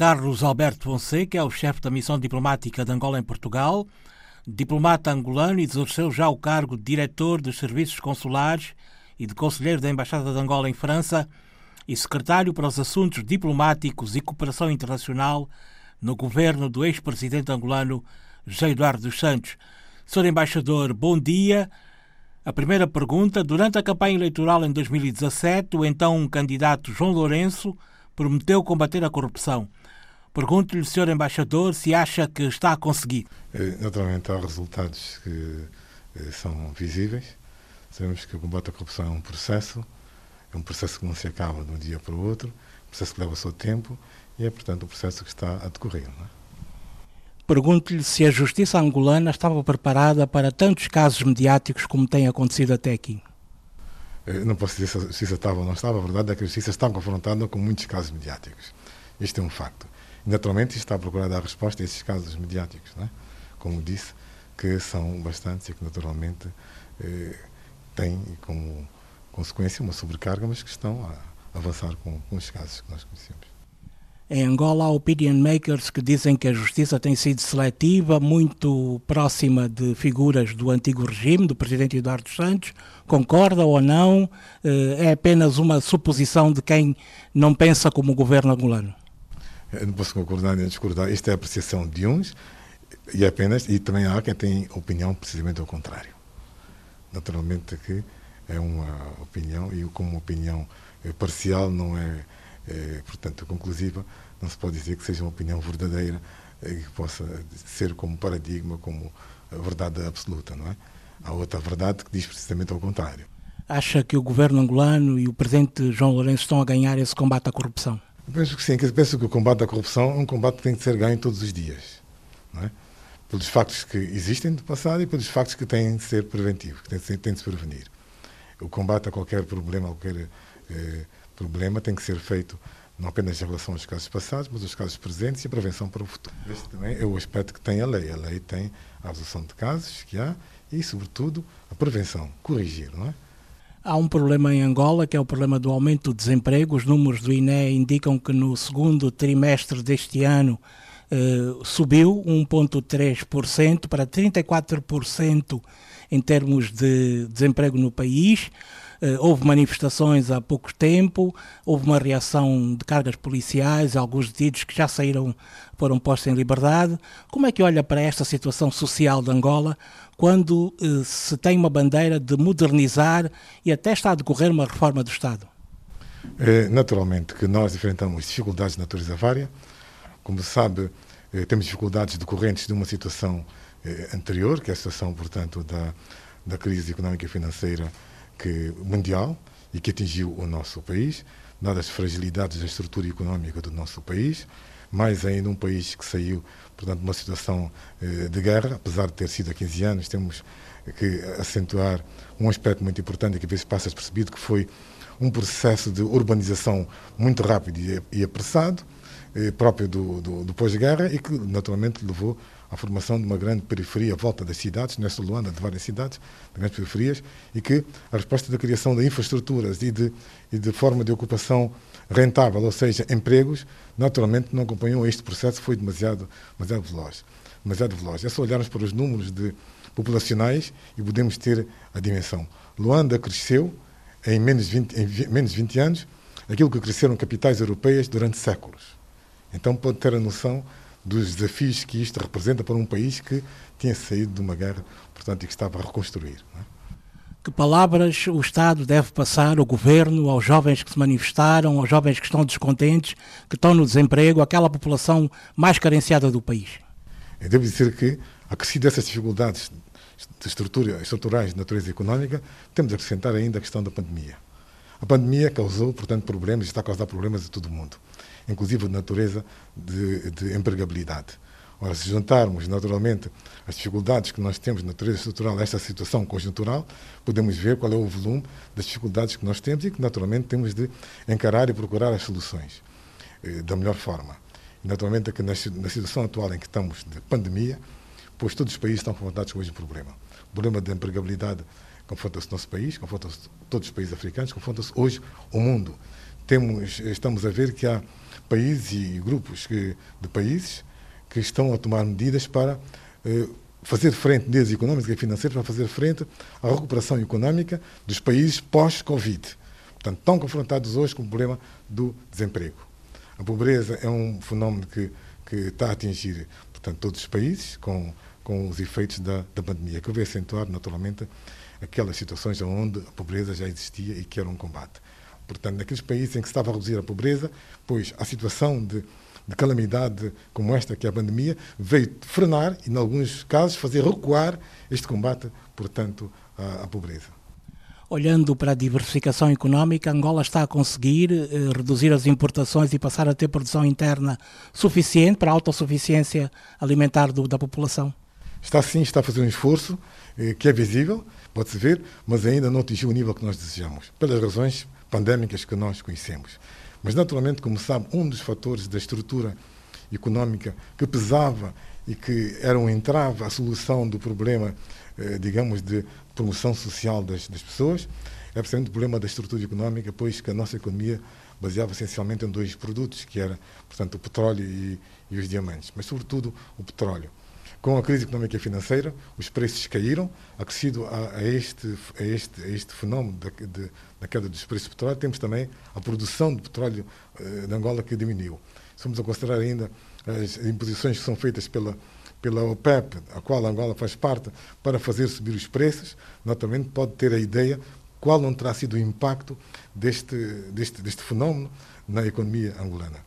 Carlos Alberto Fonseca é o chefe da missão diplomática de Angola em Portugal, diplomata angolano e exerceu já o cargo de diretor dos serviços consulares e de conselheiro da Embaixada de Angola em França e secretário para os assuntos diplomáticos e cooperação internacional no governo do ex-presidente angolano José Eduardo dos Santos. Senhor Embaixador, bom dia. A primeira pergunta: durante a campanha eleitoral em 2017, o então candidato João Lourenço prometeu combater a corrupção. Pergunto-lhe, Sr. Embaixador, se acha que está a conseguir. Eh, naturalmente, há resultados que eh, são visíveis. Sabemos que o combate à corrupção é um processo, é um processo que não se acaba de um dia para o outro, um processo que leva o seu tempo e é, portanto, um processo que está a decorrer. É? Pergunto-lhe se a justiça angolana estava preparada para tantos casos mediáticos como tem acontecido até aqui. Eu não posso dizer se a justiça estava ou não estava, a verdade é que a justiça está confrontada com muitos casos mediáticos. Isto é um facto. Naturalmente, está a procurar dar resposta a esses casos mediáticos, é? como disse, que são bastantes e que, naturalmente, eh, têm como consequência uma sobrecarga, mas que estão a avançar com, com os casos que nós conhecemos. Em Angola há opinion makers que dizem que a justiça tem sido seletiva, muito próxima de figuras do antigo regime, do presidente Eduardo Santos. Concorda ou não? Eh, é apenas uma suposição de quem não pensa como o governo angolano? Eu não posso concordar nem discordar. Isto é a apreciação de uns e apenas, e também há quem tem opinião precisamente ao contrário. Naturalmente que é uma opinião e como opinião parcial não é é, portanto, conclusiva, não se pode dizer que seja uma opinião verdadeira e que possa ser como paradigma, como verdade absoluta, não é? Há outra verdade que diz precisamente ao contrário. Acha que o governo angolano e o presidente João Lourenço estão a ganhar esse combate à corrupção? Eu penso que sim, penso que o combate à corrupção é um combate que tem que ser ganho todos os dias, não é? Pelos factos que existem do passado e pelos factos que têm de ser preventivos, que têm de, ser, têm de se prevenir. O combate a qualquer problema, a qualquer eh, problema tem que ser feito não apenas em relação aos casos passados, mas aos casos presentes e a prevenção para o futuro. Este também é o aspecto que tem a lei. A lei tem a resolução de casos que há e, sobretudo, a prevenção, corrigir, não é? Há um problema em Angola, que é o problema do aumento do desemprego. Os números do INE indicam que no segundo trimestre deste ano eh, subiu 1,3% para 34% em termos de desemprego no país. Eh, houve manifestações há pouco tempo, houve uma reação de cargas policiais, alguns detidos que já saíram, foram postos em liberdade. Como é que olha para esta situação social de Angola quando eh, se tem uma bandeira de modernizar e até está a decorrer uma reforma do Estado? É, naturalmente que nós enfrentamos dificuldades de natureza vária. Como sabe, eh, temos dificuldades decorrentes de uma situação anterior, que é a situação, portanto, da, da crise económica e financeira que, mundial e que atingiu o nosso país, dadas as fragilidades da estrutura económica do nosso país, mais ainda um país que saiu, portanto, de uma situação eh, de guerra, apesar de ter sido há 15 anos, temos que acentuar um aspecto muito importante que às vezes passa despercebido, que foi um processo de urbanização muito rápido e apressado, eh, próprio do, do, do pós-guerra e que naturalmente levou à formação de uma grande periferia à volta das cidades, nesta Luanda, de várias cidades, de grandes periferias, e que a resposta da criação de infraestruturas e de, e de forma de ocupação rentável, ou seja, empregos, naturalmente não acompanhou este processo, foi demasiado, demasiado veloz. Demasiado veloz. É só olharmos para os números de populacionais e podemos ter a dimensão. Luanda cresceu em menos, 20, em menos de 20 anos aquilo que cresceram capitais europeias durante séculos. Então pode ter a noção dos desafios que isto representa para um país que tinha saído de uma guerra, portanto, e que estava a reconstruir. É? Que palavras o Estado deve passar, o Governo, aos jovens que se manifestaram, aos jovens que estão descontentes, que estão no desemprego, aquela população mais carenciada do país? Eu devo dizer que, acrescido essas dificuldades de estrutura, estruturais de natureza económica, temos de acrescentar ainda a questão da pandemia. A pandemia causou, portanto, problemas, está a causar problemas a todo o mundo inclusive de natureza de, de empregabilidade. Ora, se juntarmos naturalmente as dificuldades que nós temos de natureza estrutural a esta situação conjuntural, podemos ver qual é o volume das dificuldades que nós temos e que naturalmente temos de encarar e procurar as soluções eh, da melhor forma. E, naturalmente é que na, na, situação atual em que estamos de pandemia, pois todos os países estão confrontados com o mesmo problema. O problema da empregabilidade confronta-se o nosso país, confronta-se todos os países africanos, confronta-se hoje o mundo. Temos, estamos a ver que há países e grupos que, de países que estão a tomar medidas para eh, fazer frente, medidas económicas e financeiras, para fazer frente à recuperação económica dos países pós-Covid. Portanto, estão confrontados hoje com o problema do desemprego. A pobreza é um fenómeno que, que está a atingir portanto, todos os países, com, com os efeitos da, da pandemia, que vai acentuar, naturalmente, aquelas situações onde a pobreza já existia e que era um combate. Portanto, naqueles países em que se estava a reduzir a pobreza, pois a situação de, de calamidade como esta, que é a pandemia, veio frenar e, em alguns casos, fazer recuar este combate, portanto, à, à pobreza. Olhando para a diversificação económica, Angola está a conseguir eh, reduzir as importações e passar a ter produção interna suficiente para a autossuficiência alimentar do, da população? Está sim, está a fazer um esforço eh, que é visível, pode-se ver, mas ainda não atingiu o nível que nós desejamos, pelas razões pandémicas que nós conhecemos. Mas, naturalmente, como sabe, um dos fatores da estrutura económica que pesava e que era um entrave à solução do problema, eh, digamos, de promoção social das, das pessoas, é precisamente o problema da estrutura económica, pois que a nossa economia baseava essencialmente em dois produtos, que era, portanto, o petróleo e, e os diamantes, mas sobretudo o petróleo. Com a crise económica e financeira, os preços caíram, acrescido a, a, este, a, este, a este fenómeno da, de, da queda dos preços do petróleo, temos também a produção de petróleo eh, Angola que diminuiu. Estamos a considerar ainda as imposições que são feitas pela, pela OPEP, a qual a Angola faz parte, para fazer subir os preços, naturalmente pode ter a ideia qual não terá sido o impacto deste, deste, deste fenómeno na economia angolana.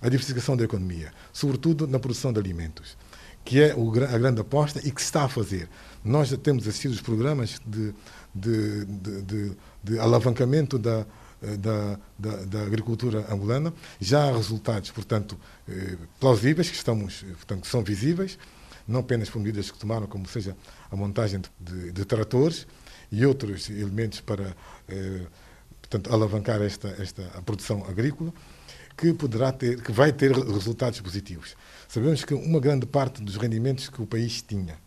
A diversificação da economia, sobretudo na produção de alimentos que é a grande aposta e que se está a fazer. Nós já temos assistido os programas de, de, de, de, de alavancamento da, da, da, da, agricultura angolana. Já há resultados, portanto, eh, plausíveis, que, estamos, portanto, que são visíveis, não apenas por medidas que tomaram, como seja a montagem de, de tratores e outros elementos para eh, portanto, alavancar esta, esta a produção agrícola, que poderá ter, que vai ter resultados positivos. Sabemos que uma grande parte dos rendimentos que o país tinha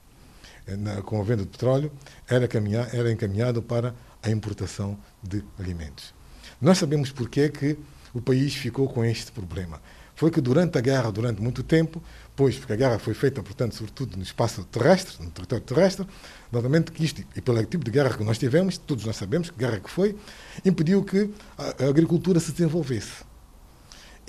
eh, na, com a venda de petróleo era, caminhar, era encaminhado para a importação de alimentos. Nós sabemos porque que o país ficou com este problema. Foi que durante a guerra, durante muito tempo, pois porque a guerra foi feita, portanto, sobretudo no espaço terrestre, no território terrestre, normalmente que isto, e pelo tipo de guerra que nós tivemos, todos nós sabemos que guerra que foi, impediu que a agricultura se desenvolvesse.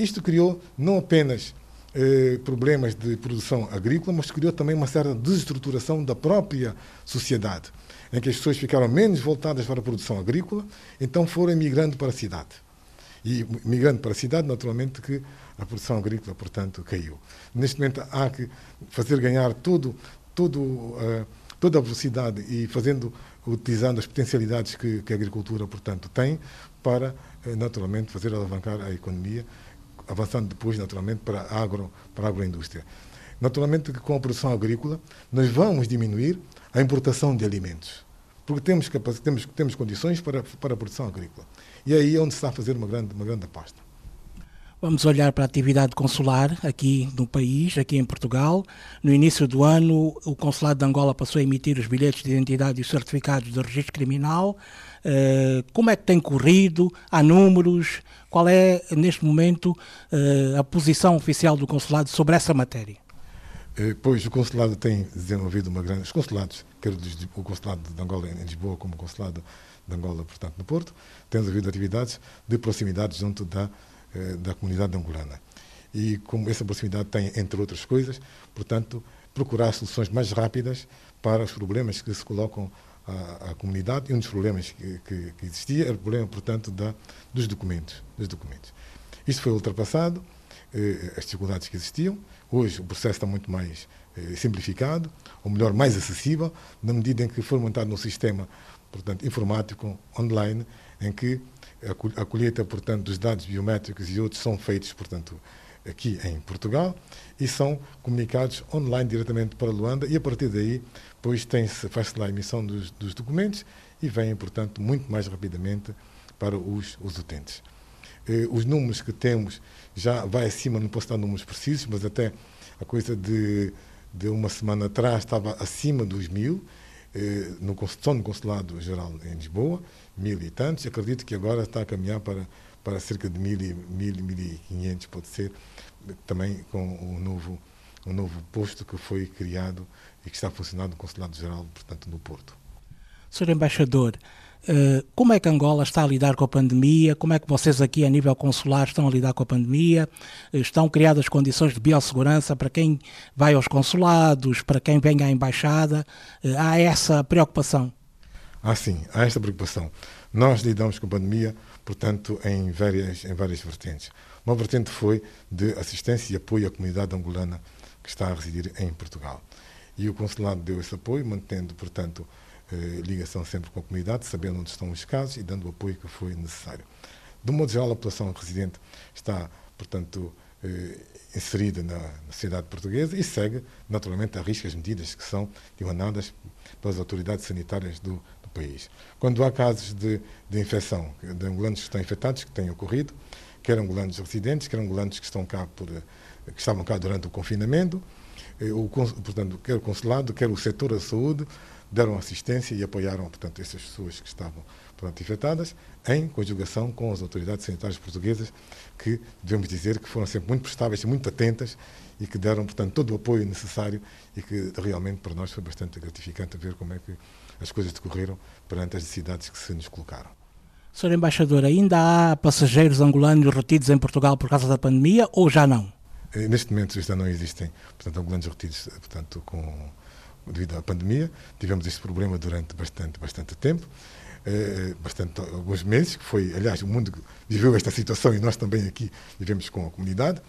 Isto criou não apenas eh, problemas de produção agrícola, mas criou também uma certa desestruturação da própria sociedade, em que as pessoas ficaram menos voltadas para a produção agrícola, então foram migrando para a cidade. E migrando para a cidade, naturalmente que a produção agrícola, portanto, caiu. Neste momento há que fazer ganhar todo, todo, uh, toda a velocidade e fazendo, utilizando as potencialidades que, que a agricultura, portanto, tem para, uh, naturalmente, fazer alavancar a economia avançando depois, naturalmente, para a, agro, para a agroindústria. Naturalmente que com a produção agrícola nós vamos diminuir a importação de alimentos, porque temos, temos, temos condições para, para a produção agrícola. E é aí onde se está a fazer uma grande, uma grande aposta. Vamos olhar para a atividade consular aqui no país, aqui em Portugal. No início do ano, o Consulado de Angola passou a emitir os bilhetes de identidade e os certificados de registro criminal. Uh, como é que tem corrido? Há números? Qual é, neste momento, uh, a posição oficial do Consulado sobre essa matéria? Uh, pois, o Consulado tem desenvolvido uma grande. Os consulados, quer o Consulado de Angola em Lisboa, como o Consulado de Angola, portanto, no Porto, têm desenvolvido atividades de proximidade junto da eh, da comunidade angolana. E como essa proximidade tem, entre outras coisas, portanto, procurar soluções mais rápidas para os problemas que se colocam à, à comunidade. E um dos problemas que, que, que, existia era o problema, portanto, da, dos documentos. Dos documentos. Isto foi ultrapassado, eh, as dificuldades que existiam. Hoje o processo está muito mais eh, simplificado, ou melhor, mais acessível, na medida em que foi montado um sistema, portanto, informático, online, em que a colheita, portanto, dos dados biométricos e outros são feitos, portanto, aqui em Portugal e são comunicados online diretamente para Luanda e a partir daí, pois tem-se, faz-se lá a emissão dos, dos, documentos e vêm, portanto, muito mais rapidamente para os, os utentes. Eh, os números que temos já vai acima, não posso dar números precisos, mas até a coisa de, de uma semana atrás estava acima dos mil, no, só no Consulado Geral em Lisboa, mil e tantos. Acredito que agora está a caminhar para, para cerca de 1.000, 1.500, pode ser, também com um novo, um novo posto que foi criado e que está funcionando no Consulado-Geral, portanto, no Porto. Sr. Embaixador, eh, como é que Angola está a lidar com a pandemia? Como é que vocês aqui, a nível consular, estão a lidar com a pandemia? Eh, estão criadas condições de biossegurança para quem vai aos consulados, para quem vem à embaixada? Eh, há essa preocupação? Ah, sim, há esta preocupação. Nós lidamos com a pandemia, portanto, em várias, em várias vertentes. Uma vertente foi de assistência e apoio à comunidade angolana que está a residir em Portugal. E o consulado deu esse apoio, mantendo, portanto, eh, ligação sempre com a comunidade, sabendo onde estão os casos e dando o apoio que foi necessário. De modo geral, a população residente está, portanto, eh, inserida na, na sociedade portuguesa e segue, naturalmente, a risco as medidas que são emanadas pelas autoridades sanitárias do, do país. Quando há casos de, de infecção de angolanos que estão infectados, que têm ocorrido, quer angolanos residentes, quer angolanos que, estão cá por, eh, que estavam cá durante o confinamento, o, portanto, quer o consulado, quer o setor da saúde, deram assistência e apoiaram, portanto, essas pessoas que estavam portanto, infectadas, em conjugação com as autoridades sanitárias portuguesas, que devemos dizer que foram sempre muito prestáveis e muito atentas e que deram, portanto, todo o apoio necessário e que realmente para nós foi bastante gratificante ver como é que as coisas decorreram perante as necessidades que se nos colocaram. Sr. Embaixador, ainda há passageiros angolanos retidos em Portugal por causa da pandemia ou já não? Eh, neste momento já não existem, portanto, angolanos retidos, portanto, com devido à pandemia. Tivemos este problema durante bastante, bastante tempo, eh, bastante, alguns meses, que foi, aliás, o mundo viveu esta situação e nós também aqui vivemos com a comunidade.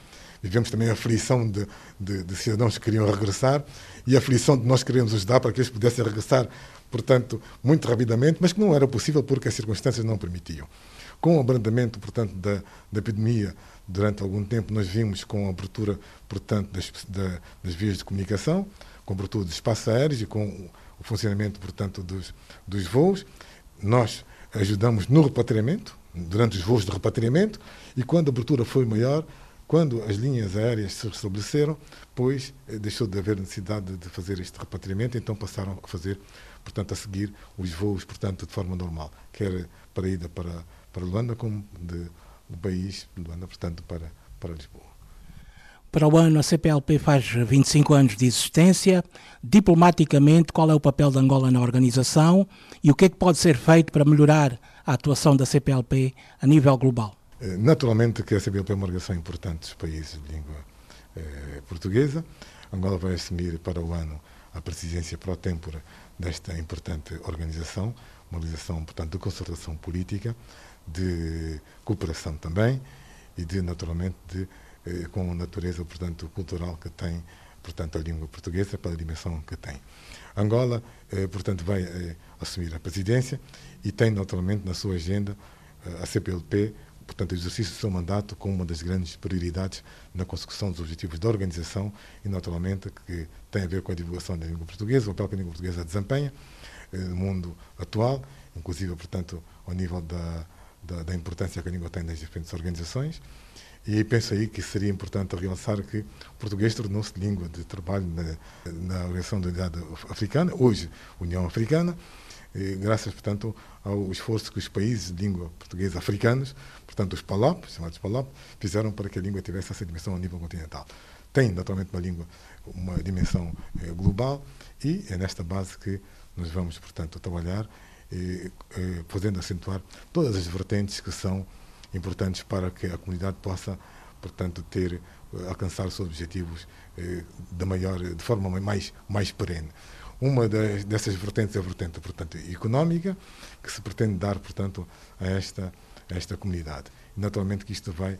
Vivemos também a aflição de, de, de cidadãos que queriam regressar e a aflição de nós queremos ajudar para que eles pudessem regressar, portanto, muito rapidamente, mas que não era possível porque as circunstâncias não permitiam. Com o abrandamento, portanto, da, da epidemia durante algum tempo, nós vimos com a abertura, portanto, das, da, das vias de comunicação, cobertura dos aéreos e com o funcionamento, portanto, dos, dos voos. Nós ajudamos no repatriamento, durante os voos de repatriamento, e quando a abertura foi maior, quando as linhas aéreas se restabeleceram, pois eh, deixou de haver necessidade de fazer este repatriamento, então passaram a fazer, portanto, a seguir os voos, portanto, de forma normal, quer para a ida para, para Luanda, como de, do país, Luanda, portanto, para, para Lisboa. Para o ano, a CPLP faz 25 anos de existência. Diplomaticamente, qual é o papel de Angola na organização e o que é que pode ser feito para melhorar a atuação da CPLP a nível global? Eh, naturalmente que a CPLP é uma organização importante dos países de língua eh, portuguesa. Angola vai assumir para o ano a presidência pro tempore desta importante organização, uma organização, portanto, de concertação política, de cooperação também e de, naturalmente, de com a natureza, portanto, cultural que tem, portanto, a língua portuguesa, pela dimensão que tem. Angola, eh, portanto, vai eh, assumir a presidência e tem, naturalmente, na sua agenda a CPLP, portanto, o exercício do seu mandato como uma das grandes prioridades na consecução dos objetivos da organização e, naturalmente, que tem a ver com a divulgação da língua portuguesa, o papel que a língua portuguesa desempenha no mundo atual, inclusive, portanto, ao nível da, da, da importância que a língua tem nas diferentes organizações. E penso aí que seria importante realçar que o português tornou-se língua de trabalho na, na Organização da Unidade Africana, hoje União Africana, graças, portanto, ao esforço que os países de língua portuguesa africanos, portanto, os PALOP, chamados PALOP, fizeram para que a língua tivesse essa dimensão a nível continental. Tem, naturalmente, uma língua, uma dimensão eh, global e é nesta base que nós vamos, portanto, trabalhar, eh, eh, podendo acentuar todas as vertentes que são importantes para que a comunidade possa, portanto, ter eh, alcançar os seus objetivos eh, de maior, de forma mais mais perene. Uma das, dessas vertentes é a vertente, portanto, económica, que se pretende dar, portanto, a esta a esta comunidade. Naturalmente que isto vai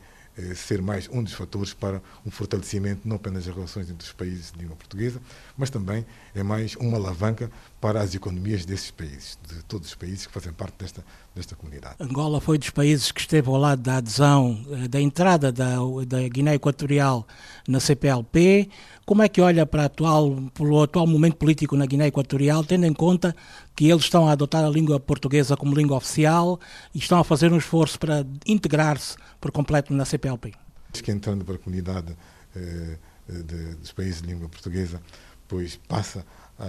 ser mais um dos fatores para um fortalecimento não apenas das relações entre os países de língua portuguesa, mas também é mais uma alavanca para as economias desses países, de todos os países que fazem parte desta, desta comunidade. Angola foi dos países que esteve ao lado da adesão, eh, da entrada da, da Guiné Equatorial na CPLP. Como é que olha para, atual, o atual momento político na Guiné Equatorial, tendo em conta que eles estão a adotar a língua portuguesa como língua oficial e estão a fazer um esforço para integrar-se por completo na CPLP? Acho que entrando para a comunidade eh, de, dos países de língua portuguesa, pois passa a,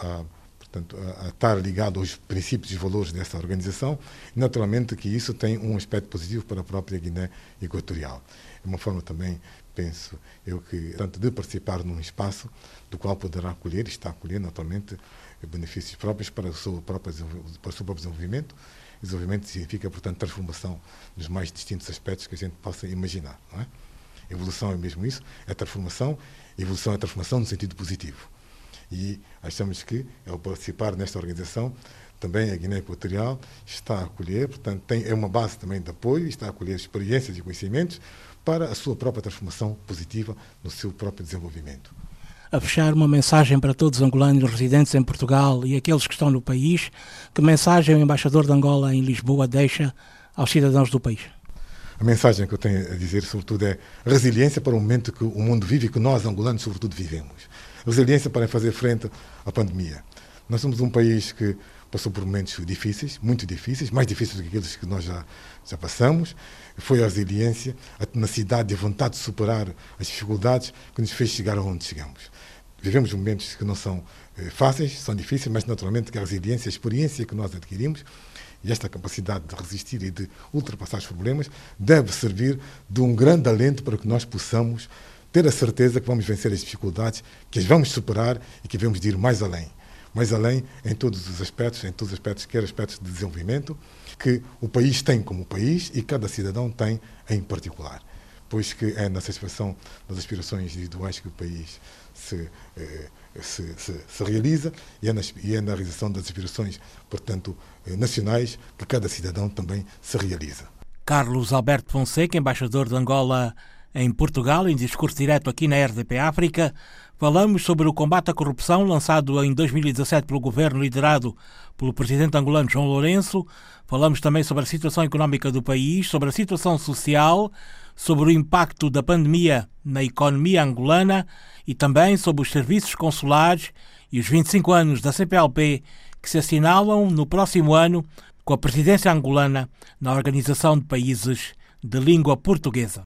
a portanto, a, a, estar ligado aos princípios e valores dessa organização, naturalmente que isso tem um aspecto positivo para a própria Guiné Equatorial. É uma forma também, penso eu, que tanto de participar num espaço do qual poderá acolher, está a acolher naturalmente, benefícios próprios para o seu próprio, para o seu próprio desenvolvimento. Desenvolvimento significa, portanto, transformação nos mais distintos aspectos que a gente possa imaginar. Não é? Evolução é mesmo isso, é transformação. Evolução é transformação no sentido positivo. E achamos que, ao participar nesta organização, também a Guiné Equatorial está a acolher, portanto, tem, é uma base também de apoio, está a acolher experiências e conhecimentos para a sua própria transformação positiva no seu próprio desenvolvimento. A fechar, uma mensagem para todos os angolanos residentes em Portugal e aqueles que estão no país. Que mensagem o embaixador de Angola em Lisboa deixa aos cidadãos do país? A mensagem que eu tenho a dizer, sobretudo, é resiliência para o momento que o mundo vive e que nós, angolanos, sobretudo, vivemos. Resiliência para fazer frente à pandemia. Nós somos um país que passou por momentos difíceis, muito difíceis, mais difíceis do que aqueles que nós já, já passamos. Foi a resiliência, a tenacidade e a vontade de superar as dificuldades que nos fez chegar aonde chegamos. Vivemos momentos que não são eh, fáceis, são difíceis, mas naturalmente que a resiliência, a experiência que nós adquirimos e esta capacidade de resistir e de ultrapassar os problemas deve servir de um grande alento para que nós possamos ter a certeza que vamos vencer as dificuldades, que as vamos superar e que devemos ir mais além. Mais além em todos os aspectos, em todos os aspectos, quer aspectos de desenvolvimento, que o país tem como país e cada cidadão tem em particular. Pois que é na satisfação das aspirações individuais que o país se, eh, se, se, se realiza e é, na, e é, na, realização das aspirações, portanto, eh, nacionais que cada cidadão também se realiza. Carlos Alberto Fonseca, embaixador de Angola em Portugal, em discurso direto aqui na RDP África, falamos sobre o combate à corrupção lançado em 2017 pelo governo liderado pelo presidente angolano João Lourenço. Falamos também sobre a situação económica do país, sobre a situação social, sobre o impacto da pandemia na economia angolana e também sobre os serviços consulares e os 25 anos da CPLP que se assinalam no próximo ano com a presidência angolana na Organização de Países de Língua Portuguesa.